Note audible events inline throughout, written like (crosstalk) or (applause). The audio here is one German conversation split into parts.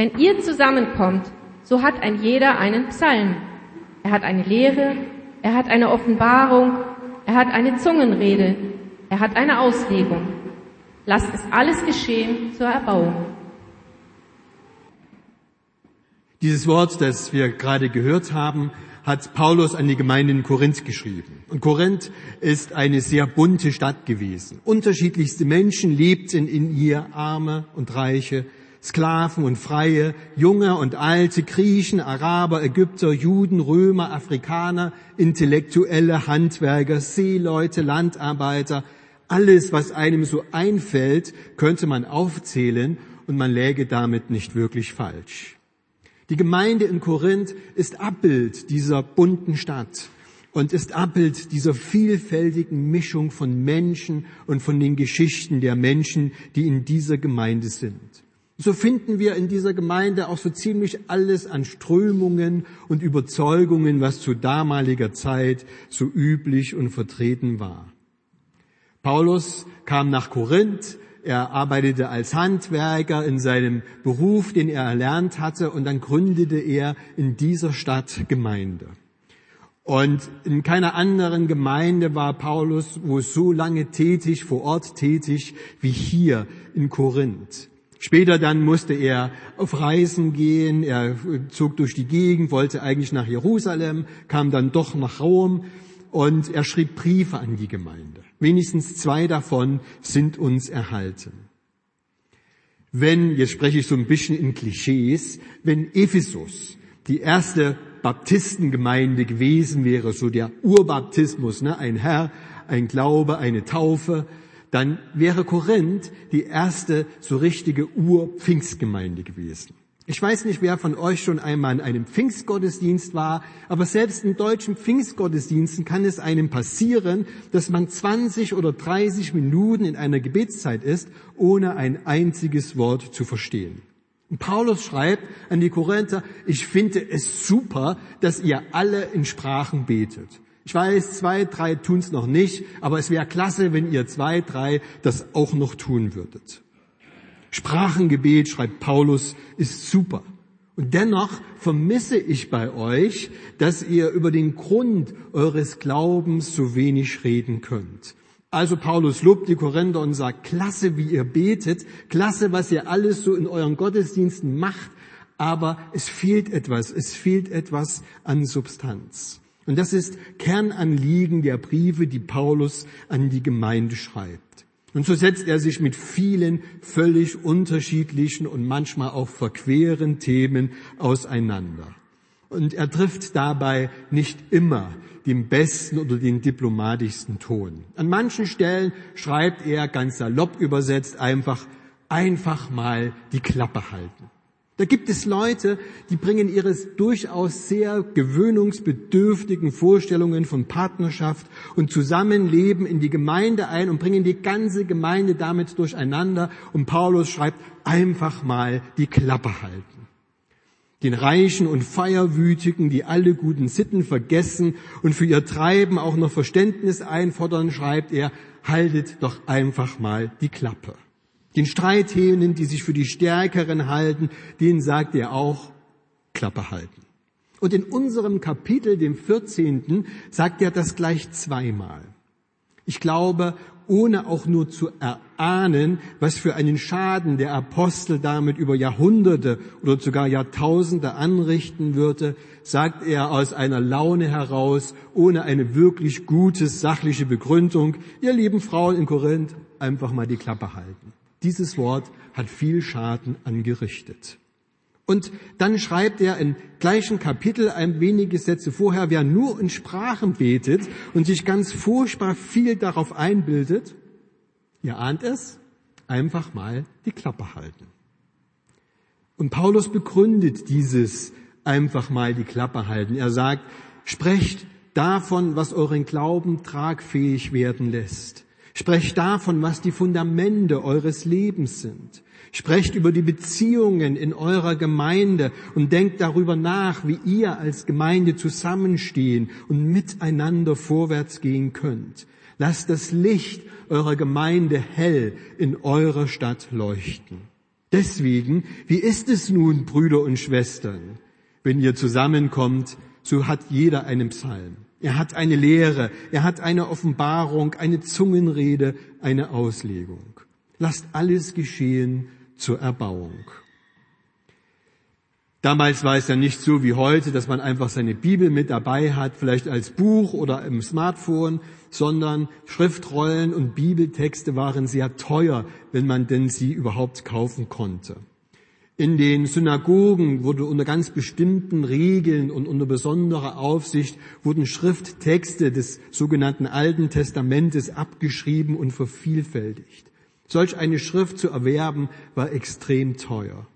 Wenn ihr zusammenkommt, so hat ein jeder einen Psalm. Er hat eine Lehre, er hat eine Offenbarung, er hat eine Zungenrede, er hat eine Auslegung. Lasst es alles geschehen zur Erbauung. Dieses Wort, das wir gerade gehört haben, hat Paulus an die Gemeinde in Korinth geschrieben. Und Korinth ist eine sehr bunte Stadt gewesen. Unterschiedlichste Menschen lebten in ihr, Arme und Reiche, Sklaven und Freie, Junge und Alte, Griechen, Araber, Ägypter, Juden, Römer, Afrikaner, Intellektuelle, Handwerker, Seeleute, Landarbeiter. Alles, was einem so einfällt, könnte man aufzählen und man läge damit nicht wirklich falsch. Die Gemeinde in Korinth ist Abbild dieser bunten Stadt und ist Abbild dieser vielfältigen Mischung von Menschen und von den Geschichten der Menschen, die in dieser Gemeinde sind. So finden wir in dieser Gemeinde auch so ziemlich alles an Strömungen und Überzeugungen, was zu damaliger Zeit so üblich und vertreten war. Paulus kam nach Korinth, er arbeitete als Handwerker in seinem Beruf, den er erlernt hatte, und dann gründete er in dieser Stadt Gemeinde. Und in keiner anderen Gemeinde war Paulus wo so lange tätig, vor Ort tätig, wie hier in Korinth. Später dann musste er auf Reisen gehen, er zog durch die Gegend, wollte eigentlich nach Jerusalem, kam dann doch nach Rom und er schrieb Briefe an die Gemeinde. Wenigstens zwei davon sind uns erhalten. Wenn, jetzt spreche ich so ein bisschen in Klischees, wenn Ephesus die erste Baptistengemeinde gewesen wäre, so der Urbaptismus, ne, ein Herr, ein Glaube, eine Taufe, dann wäre Korinth die erste so richtige Ur-Pfingstgemeinde gewesen. Ich weiß nicht, wer von euch schon einmal in einem Pfingstgottesdienst war, aber selbst in deutschen Pfingstgottesdiensten kann es einem passieren, dass man 20 oder 30 Minuten in einer Gebetszeit ist, ohne ein einziges Wort zu verstehen. Und Paulus schreibt an die Korinther, ich finde es super, dass ihr alle in Sprachen betet. Ich weiß, zwei, drei tun es noch nicht, aber es wäre klasse, wenn ihr zwei, drei das auch noch tun würdet. Sprachengebet, schreibt Paulus, ist super. Und dennoch vermisse ich bei euch, dass ihr über den Grund eures Glaubens so wenig reden könnt. Also Paulus lobt die Korinther und sagt, klasse, wie ihr betet, klasse, was ihr alles so in euren Gottesdiensten macht, aber es fehlt etwas, es fehlt etwas an Substanz. Und das ist Kernanliegen der Briefe, die Paulus an die Gemeinde schreibt. Und so setzt er sich mit vielen völlig unterschiedlichen und manchmal auch verqueren Themen auseinander. Und er trifft dabei nicht immer den besten oder den diplomatischsten Ton. An manchen Stellen schreibt er ganz salopp übersetzt einfach, einfach mal die Klappe halten. Da gibt es Leute, die bringen ihre durchaus sehr gewöhnungsbedürftigen Vorstellungen von Partnerschaft und Zusammenleben in die Gemeinde ein und bringen die ganze Gemeinde damit durcheinander. Und Paulus schreibt einfach mal die Klappe halten. Den Reichen und Feierwütigen, die alle guten Sitten vergessen und für ihr Treiben auch noch Verständnis einfordern, schreibt er, haltet doch einfach mal die Klappe. Den Streithähnen, die sich für die Stärkeren halten, denen sagt er auch, Klappe halten. Und in unserem Kapitel, dem 14., sagt er das gleich zweimal. Ich glaube, ohne auch nur zu erahnen, was für einen Schaden der Apostel damit über Jahrhunderte oder sogar Jahrtausende anrichten würde, sagt er aus einer Laune heraus, ohne eine wirklich gute sachliche Begründung, ihr lieben Frauen in Korinth, einfach mal die Klappe halten. Dieses Wort hat viel Schaden angerichtet. Und dann schreibt er im gleichen Kapitel ein wenige Sätze vorher, wer nur in Sprachen betet und sich ganz furchtbar viel darauf einbildet, ihr ahnt es, einfach mal die Klappe halten. Und Paulus begründet dieses einfach mal die Klappe halten. Er sagt, sprecht davon, was euren Glauben tragfähig werden lässt. Sprecht davon, was die Fundamente eures Lebens sind. Sprecht über die Beziehungen in eurer Gemeinde und denkt darüber nach, wie ihr als Gemeinde zusammenstehen und miteinander vorwärts gehen könnt. Lasst das Licht eurer Gemeinde hell in eurer Stadt leuchten. Deswegen, wie ist es nun, Brüder und Schwestern, wenn ihr zusammenkommt, so hat jeder einen Psalm. Er hat eine Lehre, er hat eine Offenbarung, eine Zungenrede, eine Auslegung. Lasst alles geschehen zur Erbauung. Damals war es ja nicht so wie heute, dass man einfach seine Bibel mit dabei hat, vielleicht als Buch oder im Smartphone, sondern Schriftrollen und Bibeltexte waren sehr teuer, wenn man denn sie überhaupt kaufen konnte. In den Synagogen wurde unter ganz bestimmten Regeln und unter besonderer Aufsicht wurden Schrifttexte des sogenannten Alten Testamentes abgeschrieben und vervielfältigt. Solch eine Schrift zu erwerben war extrem teuer.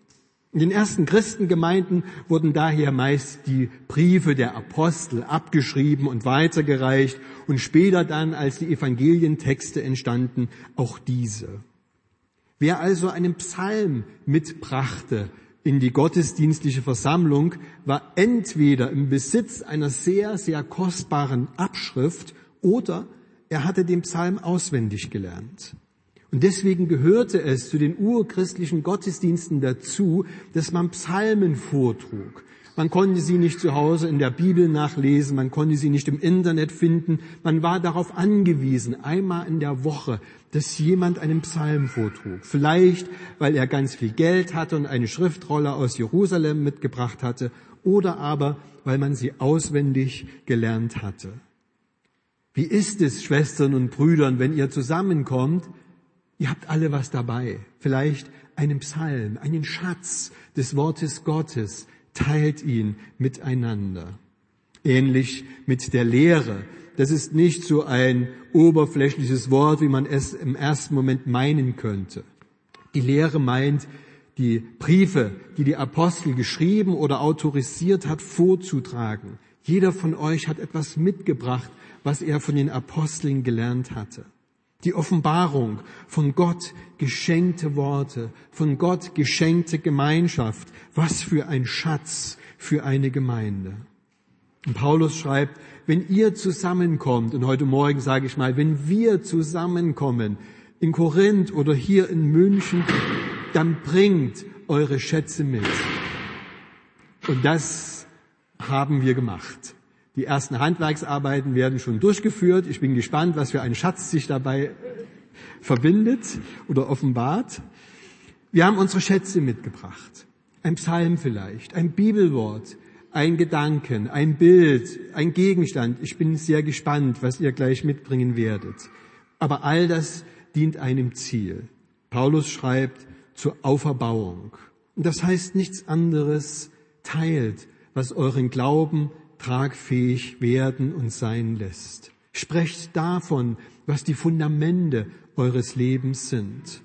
In den ersten Christengemeinden wurden daher meist die Briefe der Apostel abgeschrieben und weitergereicht und später dann, als die Evangelientexte entstanden, auch diese. Wer also einen Psalm mitbrachte in die gottesdienstliche Versammlung, war entweder im Besitz einer sehr, sehr kostbaren Abschrift oder er hatte den Psalm auswendig gelernt. Und deswegen gehörte es zu den urchristlichen Gottesdiensten dazu, dass man Psalmen vortrug. Man konnte sie nicht zu Hause in der Bibel nachlesen, man konnte sie nicht im Internet finden. Man war darauf angewiesen, einmal in der Woche, dass jemand einen Psalm vortrug. Vielleicht, weil er ganz viel Geld hatte und eine Schriftrolle aus Jerusalem mitgebracht hatte, oder aber, weil man sie auswendig gelernt hatte. Wie ist es, Schwestern und Brüdern, wenn ihr zusammenkommt, Ihr habt alle was dabei. Vielleicht einen Psalm, einen Schatz des Wortes Gottes. Teilt ihn miteinander. Ähnlich mit der Lehre. Das ist nicht so ein oberflächliches Wort, wie man es im ersten Moment meinen könnte. Die Lehre meint, die Briefe, die die Apostel geschrieben oder autorisiert hat, vorzutragen. Jeder von euch hat etwas mitgebracht, was er von den Aposteln gelernt hatte die Offenbarung von Gott geschenkte Worte, von Gott geschenkte Gemeinschaft. Was für ein Schatz für eine Gemeinde. Und Paulus schreibt, wenn ihr zusammenkommt, und heute Morgen sage ich mal, wenn wir zusammenkommen, in Korinth oder hier in München, dann bringt eure Schätze mit. Und das haben wir gemacht. Die ersten Handwerksarbeiten werden schon durchgeführt. Ich bin gespannt, was für ein Schatz sich dabei verbindet oder offenbart. Wir haben unsere Schätze mitgebracht. Ein Psalm vielleicht, ein Bibelwort, ein Gedanken, ein Bild, ein Gegenstand. Ich bin sehr gespannt, was ihr gleich mitbringen werdet. Aber all das dient einem Ziel. Paulus schreibt zur Auferbauung. Und das heißt nichts anderes, teilt, was euren Glauben tragfähig werden und sein lässt. Sprecht davon, was die Fundamente eures Lebens sind.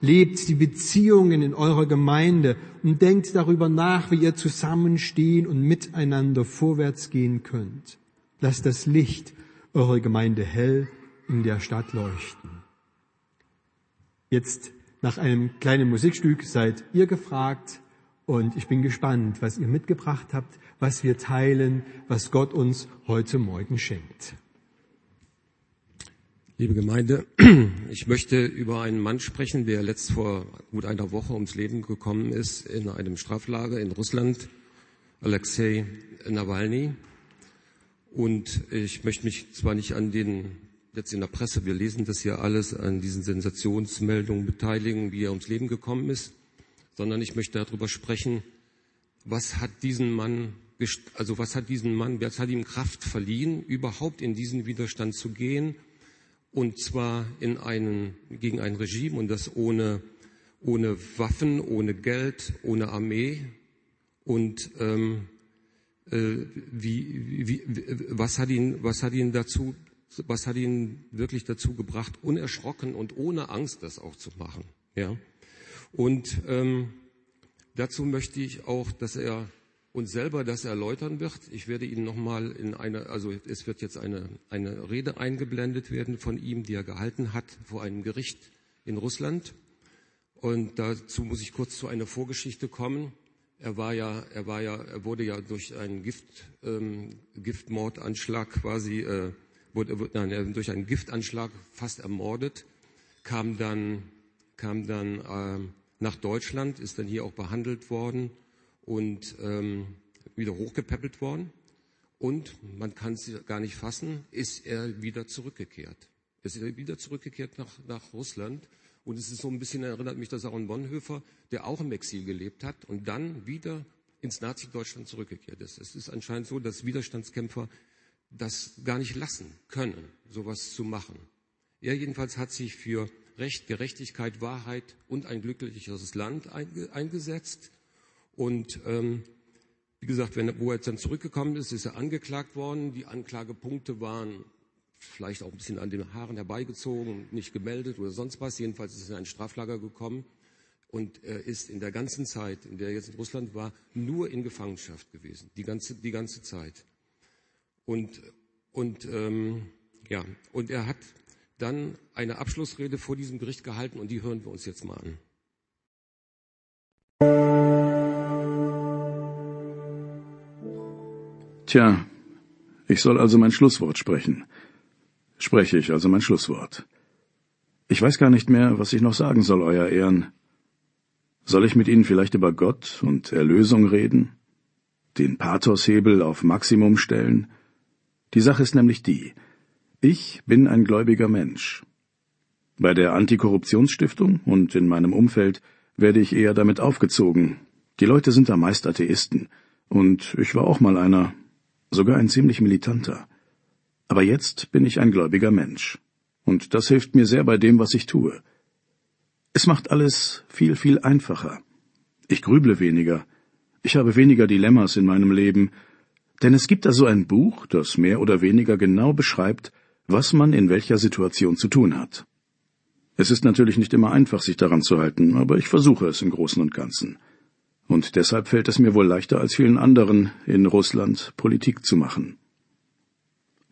Lebt die Beziehungen in eurer Gemeinde und denkt darüber nach, wie ihr zusammenstehen und miteinander vorwärts gehen könnt. Lasst das Licht eurer Gemeinde hell in der Stadt leuchten. Jetzt nach einem kleinen Musikstück seid ihr gefragt und ich bin gespannt, was ihr mitgebracht habt was wir teilen, was Gott uns heute Morgen schenkt. Liebe Gemeinde, ich möchte über einen Mann sprechen, der letzt vor gut einer Woche ums Leben gekommen ist in einem Straflager in Russland, Alexei Nawalny. Und ich möchte mich zwar nicht an den, jetzt in der Presse, wir lesen das ja alles, an diesen Sensationsmeldungen beteiligen, wie er ums Leben gekommen ist, sondern ich möchte darüber sprechen, was hat diesen Mann also was hat diesen Mann, was hat ihm Kraft verliehen, überhaupt in diesen Widerstand zu gehen und zwar in einen, gegen ein Regime und das ohne, ohne Waffen, ohne Geld, ohne Armee und ähm, äh, wie, wie, was hat ihn, was hat ihn dazu, was hat ihn wirklich dazu gebracht, unerschrocken und ohne Angst das auch zu machen, ja. Und ähm, dazu möchte ich auch, dass er und selber das erläutern wird. Ich werde Ihnen nochmal in eine, also es wird jetzt eine, eine Rede eingeblendet werden von ihm, die er gehalten hat vor einem Gericht in Russland. Und dazu muss ich kurz zu einer Vorgeschichte kommen. Er war ja, er war ja, er wurde ja durch einen Gift, ähm, Giftmordanschlag quasi, äh, wurde, nein, durch einen Giftanschlag fast ermordet, kam dann, kam dann äh, nach Deutschland, ist dann hier auch behandelt worden und ähm, wieder hochgepäppelt worden. Und man kann es gar nicht fassen, ist er wieder zurückgekehrt. Ist er wieder zurückgekehrt nach, nach Russland. Und es ist so ein bisschen, erinnert mich das auch an Bonhoeffer, der auch im Exil gelebt hat und dann wieder ins Nazi-Deutschland zurückgekehrt ist. Es ist anscheinend so, dass Widerstandskämpfer das gar nicht lassen können, sowas zu machen. Er jedenfalls hat sich für Recht, Gerechtigkeit, Wahrheit und ein glücklicheres Land eingesetzt. Und ähm, wie gesagt, wenn, wo er jetzt dann zurückgekommen ist, ist er angeklagt worden. Die Anklagepunkte waren vielleicht auch ein bisschen an den Haaren herbeigezogen, nicht gemeldet oder sonst was. Jedenfalls ist er in ein Straflager gekommen und er ist in der ganzen Zeit, in der er jetzt in Russland war, nur in Gefangenschaft gewesen, die ganze, die ganze Zeit. Und, und, ähm, ja, und er hat dann eine Abschlussrede vor diesem Gericht gehalten und die hören wir uns jetzt mal an. Tja, ich soll also mein Schlusswort sprechen. Spreche ich also mein Schlusswort. Ich weiß gar nicht mehr, was ich noch sagen soll, Euer Ehren. Soll ich mit Ihnen vielleicht über Gott und Erlösung reden? Den Pathoshebel auf Maximum stellen? Die Sache ist nämlich die. Ich bin ein gläubiger Mensch. Bei der Antikorruptionsstiftung und in meinem Umfeld werde ich eher damit aufgezogen. Die Leute sind da meist Atheisten. Und ich war auch mal einer, sogar ein ziemlich militanter. Aber jetzt bin ich ein gläubiger Mensch. Und das hilft mir sehr bei dem, was ich tue. Es macht alles viel, viel einfacher. Ich grüble weniger. Ich habe weniger Dilemmas in meinem Leben. Denn es gibt da so ein Buch, das mehr oder weniger genau beschreibt, was man in welcher Situation zu tun hat. Es ist natürlich nicht immer einfach, sich daran zu halten, aber ich versuche es im Großen und Ganzen. Und deshalb fällt es mir wohl leichter als vielen anderen, in Russland Politik zu machen.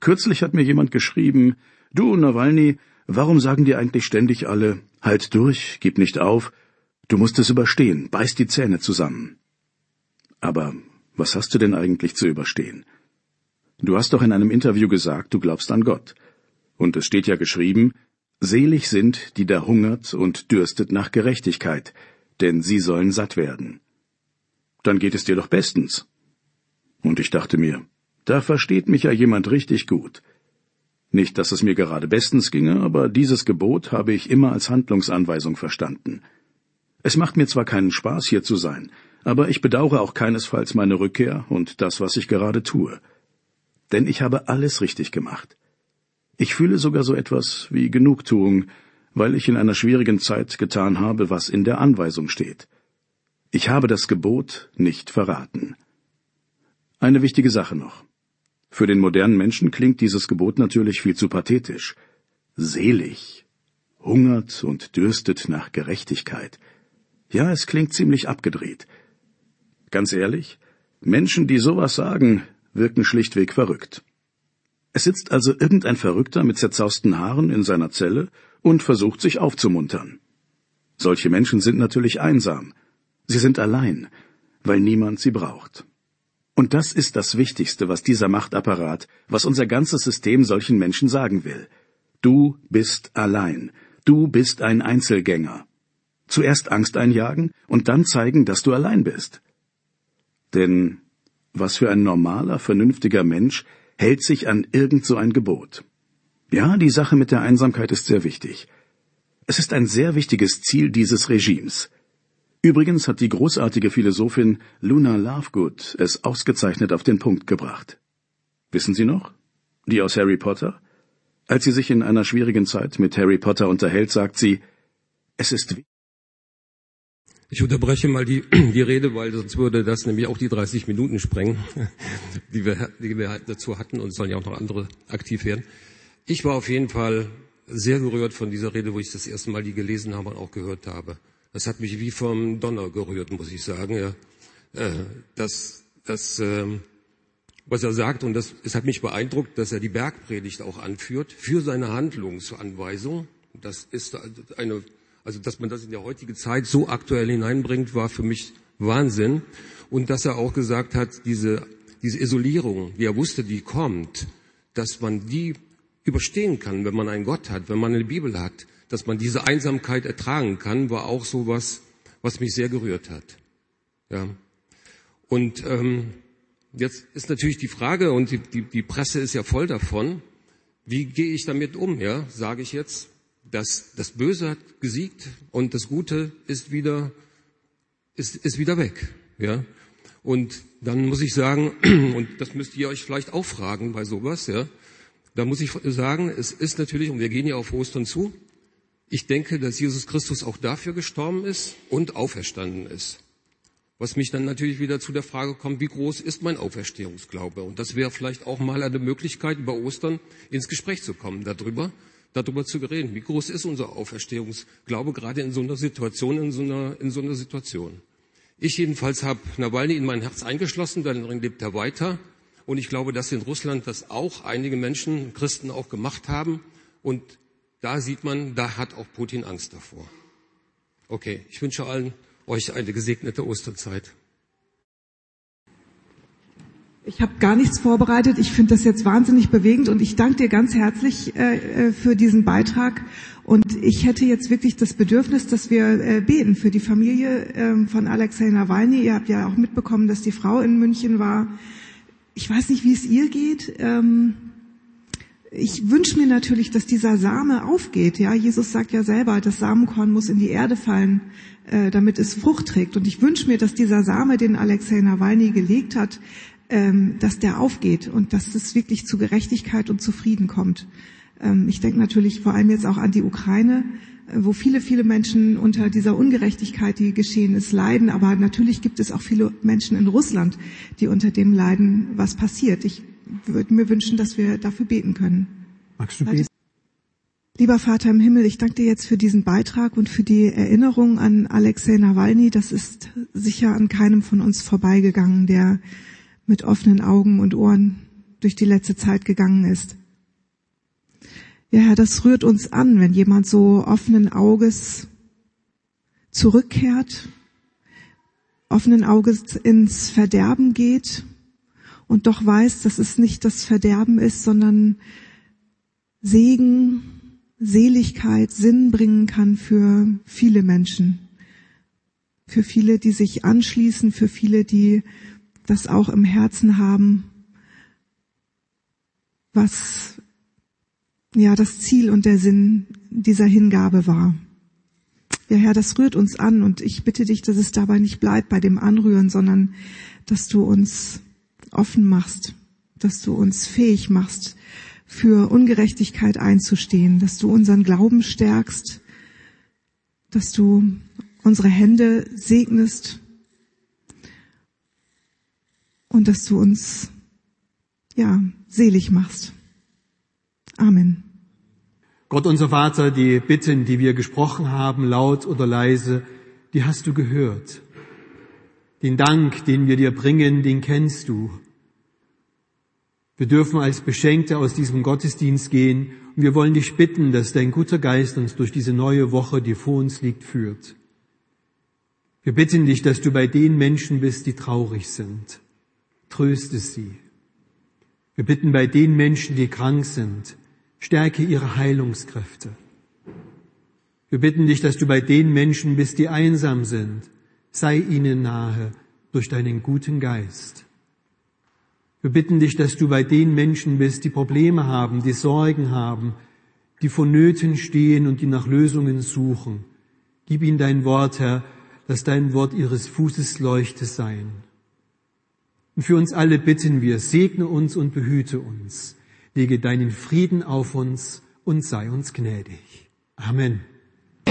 Kürzlich hat mir jemand geschrieben, du, Nawalny, warum sagen dir eigentlich ständig alle, halt durch, gib nicht auf, du musst es überstehen, beiß die Zähne zusammen. Aber was hast du denn eigentlich zu überstehen? Du hast doch in einem Interview gesagt, du glaubst an Gott. Und es steht ja geschrieben, Selig sind, die da hungert und dürstet nach Gerechtigkeit, denn sie sollen satt werden. Dann geht es dir doch bestens. Und ich dachte mir, da versteht mich ja jemand richtig gut. Nicht, dass es mir gerade bestens ginge, aber dieses Gebot habe ich immer als Handlungsanweisung verstanden. Es macht mir zwar keinen Spaß, hier zu sein, aber ich bedauere auch keinesfalls meine Rückkehr und das, was ich gerade tue. Denn ich habe alles richtig gemacht. Ich fühle sogar so etwas wie Genugtuung, weil ich in einer schwierigen Zeit getan habe, was in der Anweisung steht. Ich habe das Gebot nicht verraten. Eine wichtige Sache noch. Für den modernen Menschen klingt dieses Gebot natürlich viel zu pathetisch. Selig. Hungert und dürstet nach Gerechtigkeit. Ja, es klingt ziemlich abgedreht. Ganz ehrlich, Menschen, die sowas sagen, wirken schlichtweg verrückt. Es sitzt also irgendein Verrückter mit zerzausten Haaren in seiner Zelle und versucht sich aufzumuntern. Solche Menschen sind natürlich einsam. Sie sind allein, weil niemand sie braucht. Und das ist das Wichtigste, was dieser Machtapparat, was unser ganzes System solchen Menschen sagen will. Du bist allein. Du bist ein Einzelgänger. Zuerst Angst einjagen und dann zeigen, dass du allein bist. Denn was für ein normaler, vernünftiger Mensch hält sich an irgend so ein Gebot? Ja, die Sache mit der Einsamkeit ist sehr wichtig. Es ist ein sehr wichtiges Ziel dieses Regimes. Übrigens hat die großartige Philosophin Luna Lovegood es ausgezeichnet auf den Punkt gebracht. Wissen Sie noch? Die aus Harry Potter? Als sie sich in einer schwierigen Zeit mit Harry Potter unterhält, sagt sie, es ist ich unterbreche mal die, (clears throat) die Rede, weil sonst würde das nämlich auch die 30 Minuten sprengen, (laughs) die wir, die wir dazu hatten und es sollen ja auch noch andere aktiv werden. Ich war auf jeden Fall sehr gerührt von dieser Rede, wo ich das erste Mal die gelesen habe und auch gehört habe. Das hat mich wie vom Donner gerührt, muss ich sagen. Ja. Äh, das, das, ähm, was er sagt, und das, es hat mich beeindruckt, dass er die Bergpredigt auch anführt für seine Handlungsanweisung. Das ist eine, also dass man das in der heutigen Zeit so aktuell hineinbringt, war für mich Wahnsinn. Und dass er auch gesagt hat, diese, diese Isolierung, die er wusste, die kommt, dass man die überstehen kann, wenn man einen Gott hat, wenn man eine Bibel hat, dass man diese Einsamkeit ertragen kann, war auch so was, was mich sehr gerührt hat. Ja. Und ähm, jetzt ist natürlich die Frage, und die, die, die Presse ist ja voll davon, wie gehe ich damit um? Ja, sage ich jetzt, dass das Böse hat gesiegt und das Gute ist wieder ist, ist wieder weg. Ja, und dann muss ich sagen, (clears throat) und das müsst ihr euch vielleicht auch fragen bei sowas, ja, da muss ich sagen, es ist natürlich, und wir gehen ja auf Ostern zu, ich denke, dass Jesus Christus auch dafür gestorben ist und auferstanden ist. Was mich dann natürlich wieder zu der Frage kommt, wie groß ist mein Auferstehungsglaube? Und das wäre vielleicht auch mal eine Möglichkeit, über Ostern ins Gespräch zu kommen, darüber, darüber zu reden. Wie groß ist unser Auferstehungsglaube gerade in so einer Situation, in so einer, in so einer Situation? Ich jedenfalls habe Nawalny in mein Herz eingeschlossen, darin lebt er weiter. Und ich glaube, dass in Russland das auch einige Menschen, Christen auch gemacht haben. Und da sieht man, da hat auch Putin Angst davor. Okay, ich wünsche allen euch eine gesegnete Osterzeit. Ich habe gar nichts vorbereitet. Ich finde das jetzt wahnsinnig bewegend und ich danke dir ganz herzlich äh, äh, für diesen Beitrag. Und ich hätte jetzt wirklich das Bedürfnis, dass wir äh, beten für die Familie äh, von Alexei Nawalny. Ihr habt ja auch mitbekommen, dass die Frau in München war. Ich weiß nicht, wie es ihr geht. Ähm, ich wünsche mir natürlich, dass dieser Same aufgeht. Ja, Jesus sagt ja selber, das Samenkorn muss in die Erde fallen, äh, damit es Frucht trägt. Und ich wünsche mir, dass dieser Same, den Alexei Nawalny gelegt hat, ähm, dass der aufgeht und dass es wirklich zu Gerechtigkeit und zu Frieden kommt. Ähm, ich denke natürlich vor allem jetzt auch an die Ukraine, äh, wo viele, viele Menschen unter dieser Ungerechtigkeit, die geschehen ist, leiden. Aber natürlich gibt es auch viele Menschen in Russland, die unter dem leiden, was passiert. Ich würde mir wünschen, dass wir dafür beten können. Magst du beten? Lieber Vater im Himmel, ich danke dir jetzt für diesen Beitrag und für die Erinnerung an Alexei Nawalny. Das ist sicher an keinem von uns vorbeigegangen, der mit offenen Augen und Ohren durch die letzte Zeit gegangen ist. Ja, Herr, das rührt uns an, wenn jemand so offenen Auges zurückkehrt, offenen Auges ins Verderben geht und doch weiß, dass es nicht das Verderben ist, sondern Segen, Seligkeit, Sinn bringen kann für viele Menschen. Für viele, die sich anschließen, für viele, die das auch im Herzen haben, was ja das Ziel und der Sinn dieser Hingabe war. Ja, Herr, das rührt uns an und ich bitte dich, dass es dabei nicht bleibt bei dem Anrühren, sondern dass du uns offen machst, dass du uns fähig machst, für Ungerechtigkeit einzustehen, dass du unseren Glauben stärkst, dass du unsere Hände segnest und dass du uns, ja, selig machst. Amen. Gott unser Vater, die Bitten, die wir gesprochen haben, laut oder leise, die hast du gehört. Den Dank, den wir dir bringen, den kennst du. Wir dürfen als Beschenkte aus diesem Gottesdienst gehen und wir wollen dich bitten, dass dein guter Geist uns durch diese neue Woche, die vor uns liegt, führt. Wir bitten dich, dass du bei den Menschen bist, die traurig sind. Tröste sie. Wir bitten bei den Menschen, die krank sind, stärke ihre Heilungskräfte. Wir bitten dich, dass du bei den Menschen bist, die einsam sind, sei ihnen nahe durch deinen guten Geist. Wir bitten dich, dass du bei den Menschen bist, die Probleme haben, die Sorgen haben, die vor Nöten stehen und die nach Lösungen suchen. Gib ihnen dein Wort, Herr, dass dein Wort ihres Fußes Leuchte sein. Und für uns alle bitten wir, segne uns und behüte uns, lege deinen Frieden auf uns und sei uns gnädig. Amen.